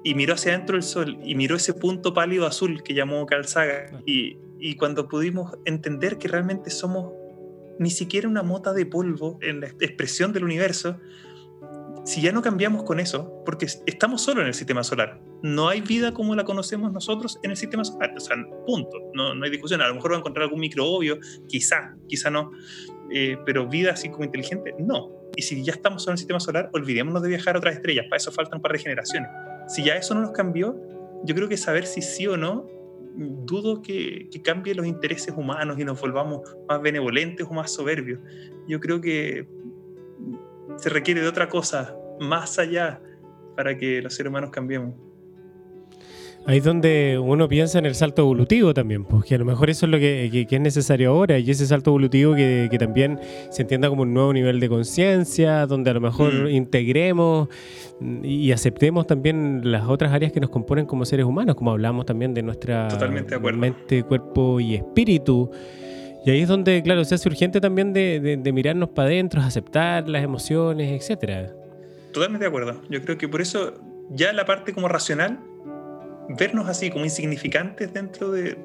D: y miró hacia adentro del Sol y miró ese punto pálido azul que llamó Carl Sagan y, y cuando pudimos entender que realmente somos ni siquiera una mota de polvo en la expresión del universo, si ya no cambiamos con eso, porque estamos solo en el sistema solar, no hay vida como la conocemos nosotros en el sistema solar, o sea, punto, no, no hay discusión, a lo mejor va a encontrar algún microbio, quizá, quizá no, eh, pero vida así como inteligente, no. Y si ya estamos solo en el sistema solar, olvidémonos de viajar a otras estrellas, para eso faltan un par de generaciones. Si ya eso no nos cambió, yo creo que saber si sí o no, dudo que, que cambie los intereses humanos y nos volvamos más benevolentes o más soberbios. Yo creo que se requiere de otra cosa más allá para que los seres humanos cambiemos.
C: Ahí es donde uno piensa en el salto evolutivo también, porque pues, a lo mejor eso es lo que, es necesario ahora, y ese salto evolutivo que, también se entienda como un nuevo nivel de conciencia, donde a lo mejor mm. integremos y aceptemos también las otras áreas que nos componen como seres humanos, como hablamos también de nuestra mente, cuerpo y espíritu. Y ahí es donde, claro, se hace urgente también de, de mirarnos para adentro, aceptar las emociones, etcétera.
D: Totalmente de acuerdo. Yo creo que por eso ya la parte como racional vernos así como insignificantes dentro de,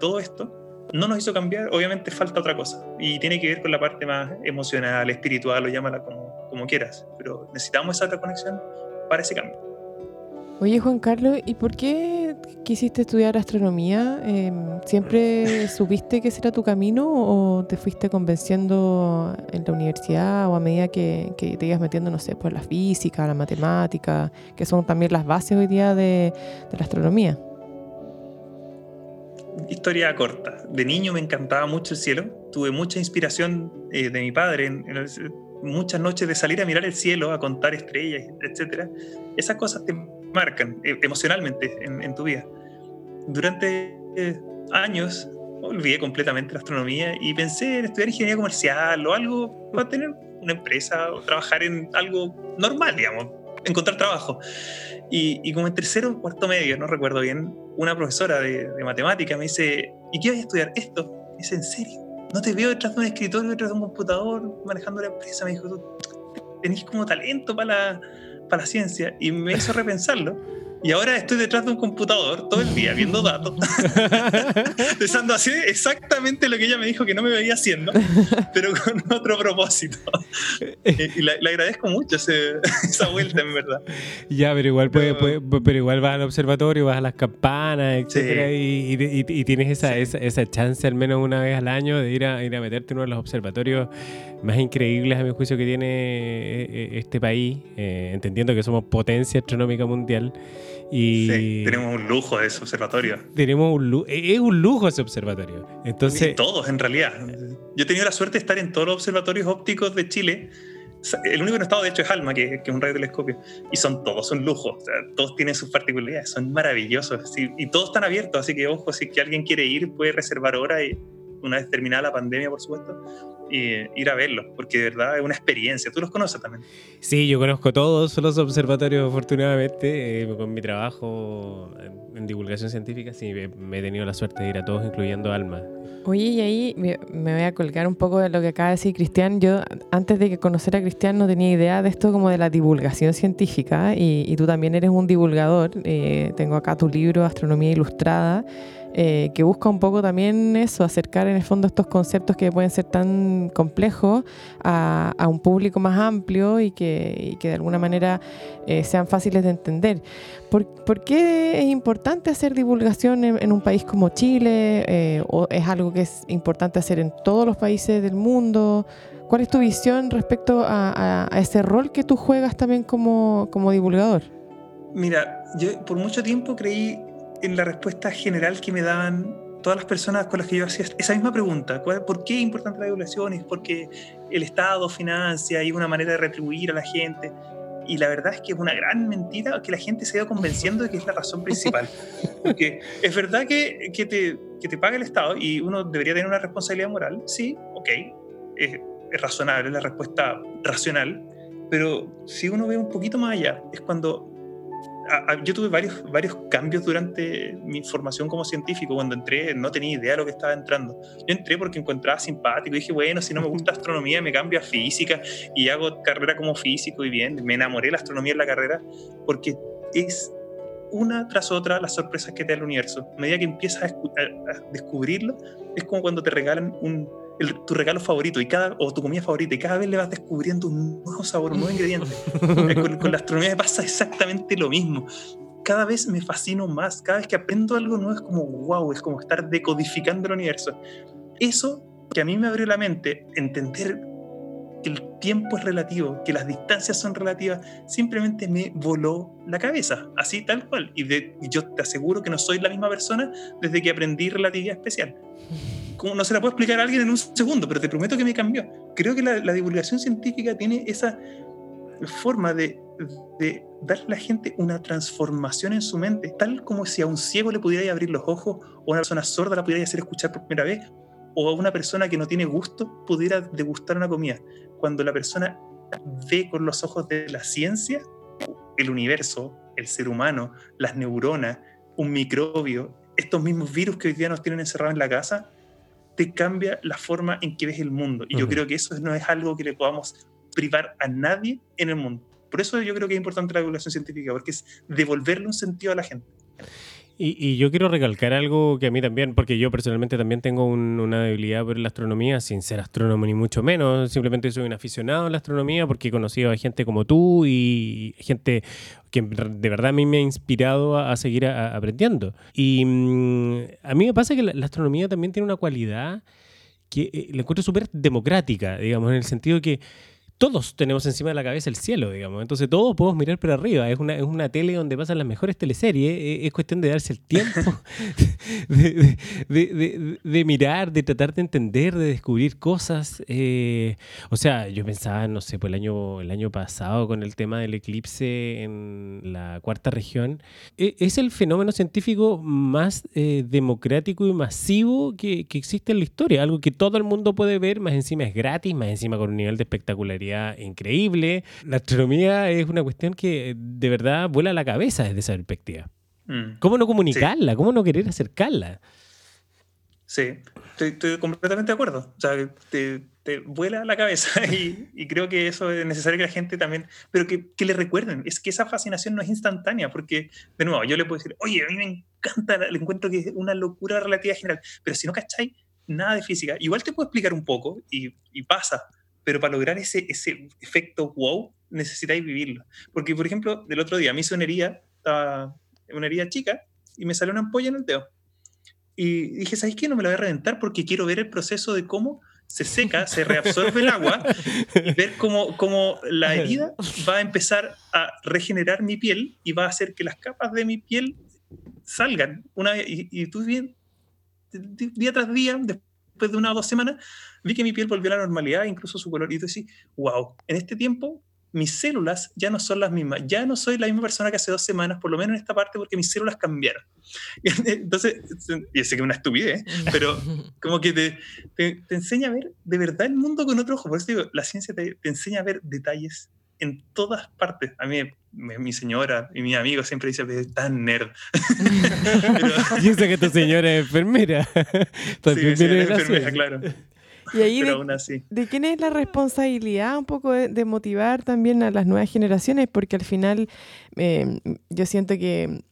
D: todo esto no nos hizo cambiar, obviamente falta otra cosa. Y tiene que ver con la parte más emocional, espiritual, o llámala como, como quieras. Pero necesitamos esa otra conexión para ese cambio.
B: Oye, Juan Carlos, ¿y por qué quisiste estudiar astronomía? Em, ¿Siempre supiste que ese era tu camino o te fuiste convenciendo en la universidad o a medida que, te ibas metiendo, no sé, por la física, la matemática, que son también las bases hoy día de, la astronomía?
D: Historia corta. De niño me encantaba mucho el cielo. Tuve mucha inspiración eh, de mi padre en, muchas noches de salir a mirar el cielo, a contar estrellas, etc. Esas cosas te marcan eh, emocionalmente en, tu vida. Durante eh, años olvidé completamente la astronomía y pensé en estudiar ingeniería comercial o algo para tener una empresa o trabajar en algo normal, digamos, encontrar trabajo. Y, como en tercero o cuarto medio, no recuerdo bien, una profesora de, de matemática me dice, ¿y qué vas a estudiar? Esto. Me dice, ¿en serio? No te veo detrás de un escritorio, detrás de un computador, manejando la empresa. Me dijo, tú tenés como talento para para la ciencia. Y me hizo repensarlo y ahora estoy detrás de un computador todo el día viendo datos, pensando así exactamente lo que ella me dijo que no me veía haciendo, pero con otro propósito. y le, agradezco mucho esa vuelta, en verdad.
C: Ya, pero igual, puede, pero igual vas al observatorio, vas a las campanas, etcétera, y, tienes esa, esa, chance al menos una vez al año de ir a, ir a meterte en uno de los observatorios más increíbles, a mi juicio, que tiene eh, eh, este país, eh, entendiendo que somos potencia astronómica mundial. Y
D: tenemos un lujo de ese observatorio.
C: Tenemos un es un lujo ese observatorio. Entonces,
D: todos, en realidad. Yo he tenido la suerte de estar en todos los observatorios ópticos de Chile. El único que no he estado, de hecho, es ALMA, que, es un radiotelescopio. Y son todos un lujo. todos tienen sus particularidades, son maravillosos. y todos están abiertos, así que, ojo, si que alguien quiere ir, puede reservar hora y una vez terminada la pandemia, por supuesto, y ir a verlos, porque de verdad es una experiencia. ¿Tú los conoces también?
C: Sí, yo conozco todos los observatorios, afortunadamente, eh, con mi trabajo en, divulgación científica, sí, me, he tenido la suerte de ir a todos, incluyendo Alma.
B: Oye, y ahí me, voy a colgar un poco de lo que acaba de decir Cristian. Yo, antes de que conocer a Cristian, no tenía idea de esto como de la divulgación científica, y, tú también eres un divulgador. Eh, tengo acá tu libro, Astronomía Ilustrada. Eh, que busca un poco también eso, acercar en el fondo estos conceptos que pueden ser tan complejos a, un público más amplio y que, de alguna manera eh, sean fáciles de entender. ¿Por, qué es importante hacer divulgación en, un país como Chile? Eh, ¿O es algo que es importante hacer en todos los países del mundo? ¿Cuál es tu visión respecto a, ese rol que tú juegas también como, como divulgador?
D: Mira, yo por mucho tiempo creí en la respuesta general que me daban todas las personas con las que yo hacía esa misma pregunta. ¿Por qué es importante la divulgación? Es porque el Estado financia y una manera de retribuir a la gente. Y la verdad es que es una gran mentira que la gente se ha ido convenciendo de que es la razón principal. Porque es verdad que, que, te, que te paga el Estado y uno debería tener una responsabilidad moral. Sí, ok, es, es razonable, es la respuesta racional. Pero si uno ve un poquito más allá, es cuando yo tuve varios, varios cambios durante mi formación como científico. Cuando entré no tenía idea de lo que estaba entrando. Yo entré porque encontraba simpático dije, bueno, si no me gusta astronomía, me cambio a física y hago carrera como físico y bien. Me enamoré de la astronomía en la carrera porque es una tras otra las sorpresas que te da el universo. A medida que empiezas a, descubrirlo, es como cuando te regalan un, tu regalo favorito y cada, o tu comida favorita y cada vez le vas descubriendo un nuevo sabor, un nuevo ingrediente. con, con, la astronomía me pasa exactamente lo mismo. Cada vez me fascino más, cada vez que aprendo algo nuevo es como wow, es como estar decodificando el universo. Eso que a mí me abrió la mente, entender que el tiempo es relativo, que las distancias son relativas, simplemente me voló la cabeza, así tal cual. Y, de, yo te aseguro que no soy la misma persona desde que aprendí relatividad especial. Como no se la puedo explicar a alguien en un segundo, pero te prometo que me cambió. Creo que la, divulgación científica tiene esa, forma de, de darle a la gente una transformación en su mente, tal como si a un ciego le pudiera abrir los ojos, o a una persona sorda la pudiera hacer escuchar por primera vez, o a una persona que no tiene gusto pudiera degustar una comida. Cuando la persona ve con los ojos de la ciencia el universo, el ser humano, las neuronas, un microbio, estos mismos virus que hoy día nos tienen encerrados en la casa, te cambia la forma en que ves el mundo. Y yo creo que eso no es algo que le podamos privar a nadie en el mundo. Por eso yo creo que es importante la divulgación científica, porque es devolverle un sentido a la gente.
C: Y, yo quiero recalcar algo que a mí también, porque yo personalmente también tengo una debilidad por la astronomía, sin ser astrónomo ni mucho menos, simplemente soy un aficionado a la astronomía porque he conocido a gente como tú y gente que de verdad a mí me ha inspirado a, seguir aprendiendo. Y mm, a mí me pasa que la, astronomía también tiene una cualidad que eh, la encuentro súper democrática, digamos, en el sentido que todos tenemos encima de la cabeza el cielo, digamos. Entonces todos podemos mirar para arriba. Es una, es una tele donde pasan las mejores teleseries. E, es, cuestión de darse el tiempo de, mirar, de tratar de entender, de descubrir cosas. Eh, o sea, yo pensaba, no sé, pues el año, el año pasado con el tema del eclipse en la cuarta región. E, es el fenómeno científico más eh, democrático y masivo que, que existe en la historia. Algo que todo el mundo puede ver, más encima es gratis, más encima con un nivel de espectacularidad increíble. La astronomía es una cuestión que de verdad vuela a la cabeza desde esa perspectiva. Mm. ¿Cómo no comunicarla? ¿Cómo no querer acercarla?
D: Sí, estoy, completamente de acuerdo. O sea, te, te vuela la cabeza y, creo que eso es necesario que la gente también, pero que, que, le recuerden, es que esa fascinación no es instantánea, porque, de nuevo, yo le puedo decir, oye, a mí me encanta, le encuentro que es una locura relativa general, pero si no cacháis nada de física, igual te puedo explicar un poco y, y pasa, pero para lograr ese, ese efecto wow necesitáis vivirlo. Porque, por ejemplo, del otro día me hice una herida, una herida chica, y me salió una ampolla en el dedo. Y dije, ¿sabes qué? No me la voy a reventar porque quiero ver el proceso de cómo se seca, se reabsorbe el agua y ver cómo, cómo, la herida va a empezar a regenerar mi piel y va a hacer que las capas de mi piel salgan. Una, y, y tú bien, día tras día, después de una o dos semanas, vi que mi piel volvió a la normalidad, incluso su color. Y tú decís, wow, en este tiempo mis células ya no son las mismas. Ya no soy la misma persona que hace dos semanas, por lo menos en esta parte, porque mis células cambiaron. Entonces, y sé que es una estupidez, pero como que te, te, enseña a ver de verdad el mundo con otro ojo. Por eso digo, la ciencia te, te enseña a ver detalles en todas partes. A mí, mi, señora y mi amigo siempre dicen, es tan nerd.
C: Yo sé que tu señora es enfermera.
D: sí, sí, es enfermera, claro.
B: Y ahí de, quién es la responsabilidad un poco de, motivar también a las nuevas generaciones? Porque al final eh, yo siento que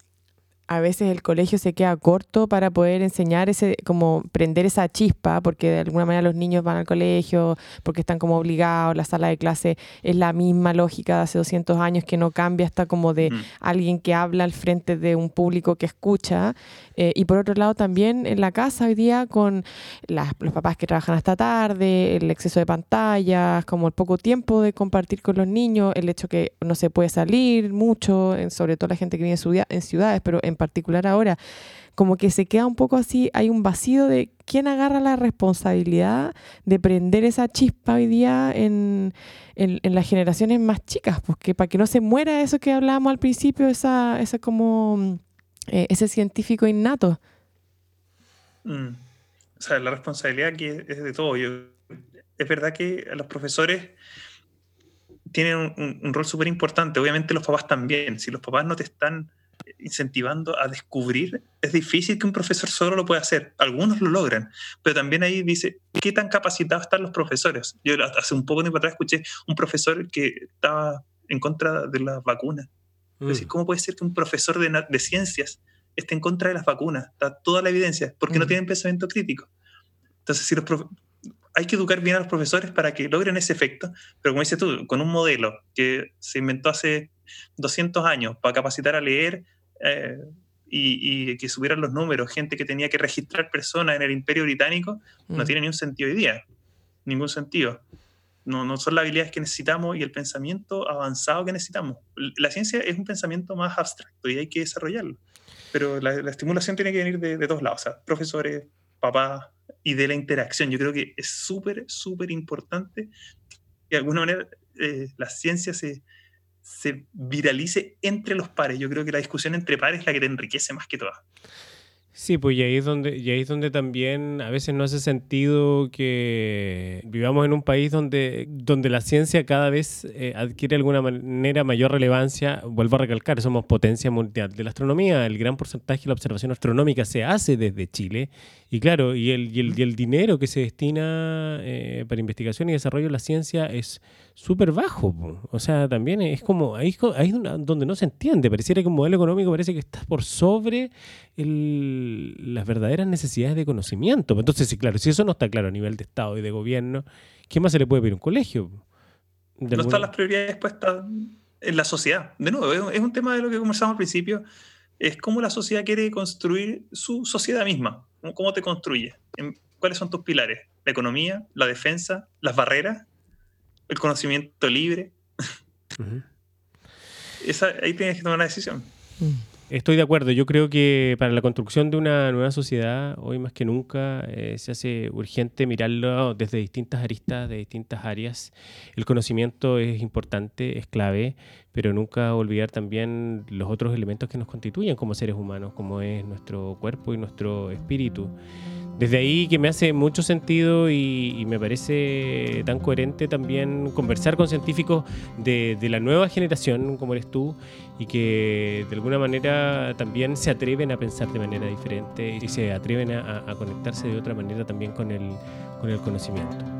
B: a veces el colegio se queda corto para poder enseñar ese, como prender esa chispa, porque de alguna manera los niños van al colegio, porque están como obligados, la sala de clase es la misma lógica de hace 200 años que no cambia, hasta como de alguien que habla al frente de un público que escucha. Eh, y por otro lado también en la casa hoy día con los papás que trabajan hasta tarde, el exceso de pantallas, como el poco tiempo de compartir con los niños, el hecho que no se puede salir mucho, sobre todo la gente que vive en ciudades, pero en particular ahora, como que se queda un poco así, hay un vacío de quién agarra la responsabilidad de prender esa chispa hoy día en, las generaciones más chicas, porque para que no se muera eso que hablábamos al principio, esa, esa como eh, ese científico innato.
D: Mm. O sea, la responsabilidad que es de todo. Yo, es verdad que los profesores tienen un rol súper importante. Obviamente los papás también. Si los papás no te están incentivando a descubrir, es difícil que un profesor solo lo pueda hacer. Algunos lo logran, pero también ahí dice, ¿qué tan capacitados están los profesores? Yo hace un poco tiempo atrás escuché un profesor que estaba en contra de las vacunas. Mm. ¿cómo puede ser que un profesor de, de, ciencias esté en contra de las vacunas? Está toda la evidencia, porque no mm. tienen pensamiento crítico. Entonces, si los hay que educar bien a los profesores para que logren ese efecto, pero como dices tú, con un modelo que se inventó hace 200 años para capacitar a leer eh, y, que subieran los números, gente que tenía que registrar personas en el imperio británico, no mm. tiene ni un sentido hoy día, ningún sentido. No, no son las habilidades que necesitamos y el pensamiento avanzado que necesitamos. La ciencia es un pensamiento más abstracto y hay que desarrollarlo. Pero la, estimulación tiene que venir de, de, todos lados, o sea, profesores, papás y de la interacción. Yo creo que es súper, súper importante de alguna manera eh, la ciencia se, se viralice entre los pares. Yo creo que la discusión entre pares es la que te enriquece más que todas.
C: Sí, pues y ahí, es donde, ahí es donde también a veces no hace sentido que vivamos en un país donde, donde la ciencia cada vez eh, adquiere de alguna manera mayor relevancia. Vuelvo a recalcar, somos potencia mundial de la astronomía. El gran porcentaje de la observación astronómica se hace desde Chile. Y claro, y el, y el, y el dinero que se destina eh, para investigación y desarrollo de la ciencia es súper bajo. O sea, también es como, ahí, ahí es donde no se entiende. Pareciera que un modelo económico parece que está por sobre las verdaderas necesidades de conocimiento. Entonces, sí, claro, si eso no está claro a nivel de Estado y de gobierno, ¿qué más se le puede pedir a un colegio?
D: no están las prioridades puestas en la sociedad. De nuevo, es un tema de lo que conversamos al principio. Es cómo la sociedad quiere construir su sociedad misma. ¿Cómo te construye? ¿Cuáles son tus pilares? La economía, la defensa, las barreras el conocimiento libre. ahí tienes que tomar una decisión.
C: Estoy de acuerdo. Yo creo que para la construcción de una nueva sociedad, hoy más que nunca, eh, se hace urgente mirarlo desde distintas aristas, de distintas áreas. El conocimiento es importante, es clave, pero nunca olvidar también los otros elementos que nos constituyen como seres humanos, como es nuestro cuerpo y nuestro espíritu. Desde ahí que me hace mucho sentido y, me parece tan coherente también conversar con científicos de, la nueva generación, como eres tú, y que de alguna manera también se atreven a pensar de manera diferente y se atreven a, conectarse de otra manera también con el, con el conocimiento.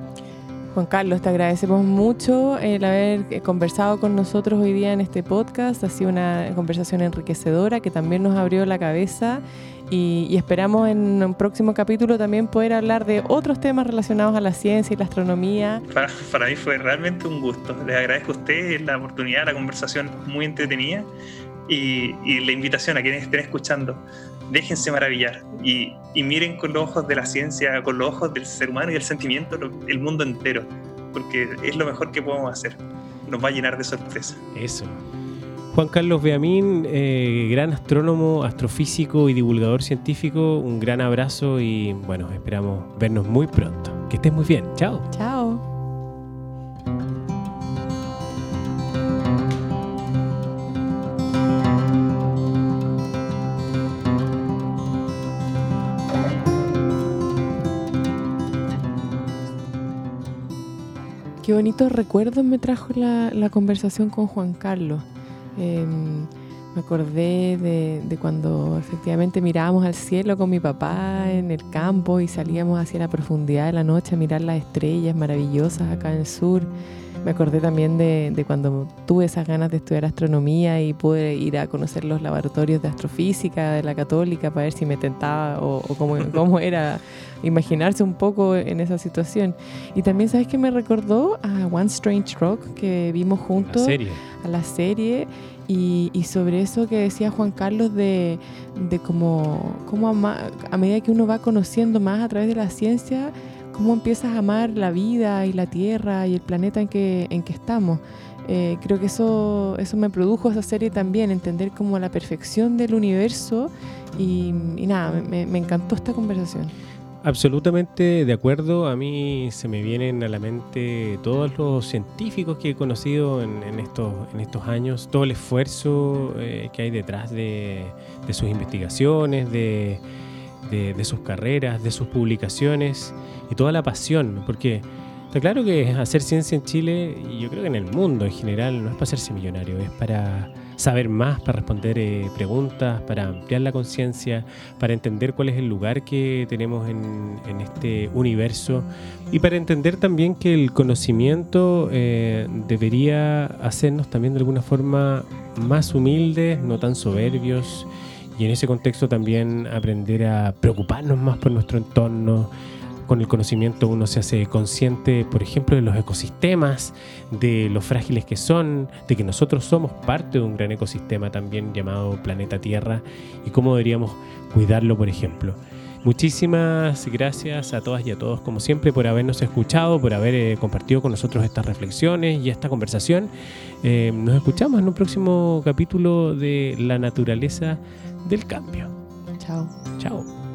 B: Juan Carlos, te agradecemos mucho el haber conversado con nosotros hoy día en este podcast. Ha sido una conversación enriquecedora que también nos abrió la cabeza y, esperamos en un próximo capítulo también poder hablar de otros temas relacionados a la ciencia y la astronomía.
D: Para, mí fue realmente un gusto. Les agradezco a ustedes la oportunidad, la conversación muy entretenida y, la invitación a quienes estén escuchando. Déjense maravillar y, y, miren con los ojos de la ciencia, con los ojos del ser humano y del sentimiento el mundo entero, porque es lo mejor que podemos hacer. Nos va a llenar de sorpresa.
C: Eso. Juan Carlos Beamín, eh, gran astrónomo, astrofísico y divulgador científico, un gran abrazo y bueno, esperamos vernos muy pronto. Que estés muy bien. Chao.
B: Chao. Bonitos recuerdos me trajo la conversación con Juan Carlos. Em, me acordé de, cuando efectivamente mirábamos al cielo con mi papá en el campo y salíamos hacia la profundidad de la noche a mirar las estrellas maravillosas acá en el sur. Me acordé también de, cuando tuve esas ganas de estudiar astronomía y pude ir a conocer los laboratorios de astrofísica de la católica para ver si me tentaba o, cómo, cómo, era imaginarse un poco en esa situación. Y también, ¿sabes qué me recordó? A One Strange Rock que vimos juntos.
C: La serie.
B: A la serie y, sobre eso que decía Juan Carlos de, de cómo, a, medida que uno va conociendo más a través de la ciencia, cómo empiezas a amar la vida y la tierra y el planeta en que, en que estamos. Eh, creo que eso, eso me produjo esa serie también, entender como la perfección del universo y, nada, me, me encantó esta conversación.
C: Absolutamente de acuerdo. A mí se me vienen a la mente todos los científicos que he conocido en, estos, en estos años, todo el esfuerzo eh, que hay detrás de, sus investigaciones, de, sus carreras, de sus publicaciones y toda la pasión, porque está claro que hacer ciencia en Chile y yo creo que en el mundo en general no es para hacerse millonario, es para saber más, para responder eh, preguntas, para ampliar la conciencia, para entender cuál es el lugar que tenemos en, este universo y para entender también que el conocimiento eh, debería hacernos también de alguna forma más humildes, no tan soberbios y en ese contexto también aprender a preocuparnos más por nuestro entorno, con el conocimiento uno se hace consciente, por ejemplo, de los ecosistemas, de lo frágiles que son, de que nosotros somos parte de un gran ecosistema también llamado planeta Tierra y cómo deberíamos cuidarlo, por ejemplo. Muchísimas gracias a todas y a todos, como siempre, por habernos escuchado, por haber eh, compartido con nosotros estas reflexiones y esta conversación. Eh, nos escuchamos en un próximo capítulo de La naturaleza del cambio.
B: Chao.
C: Chao.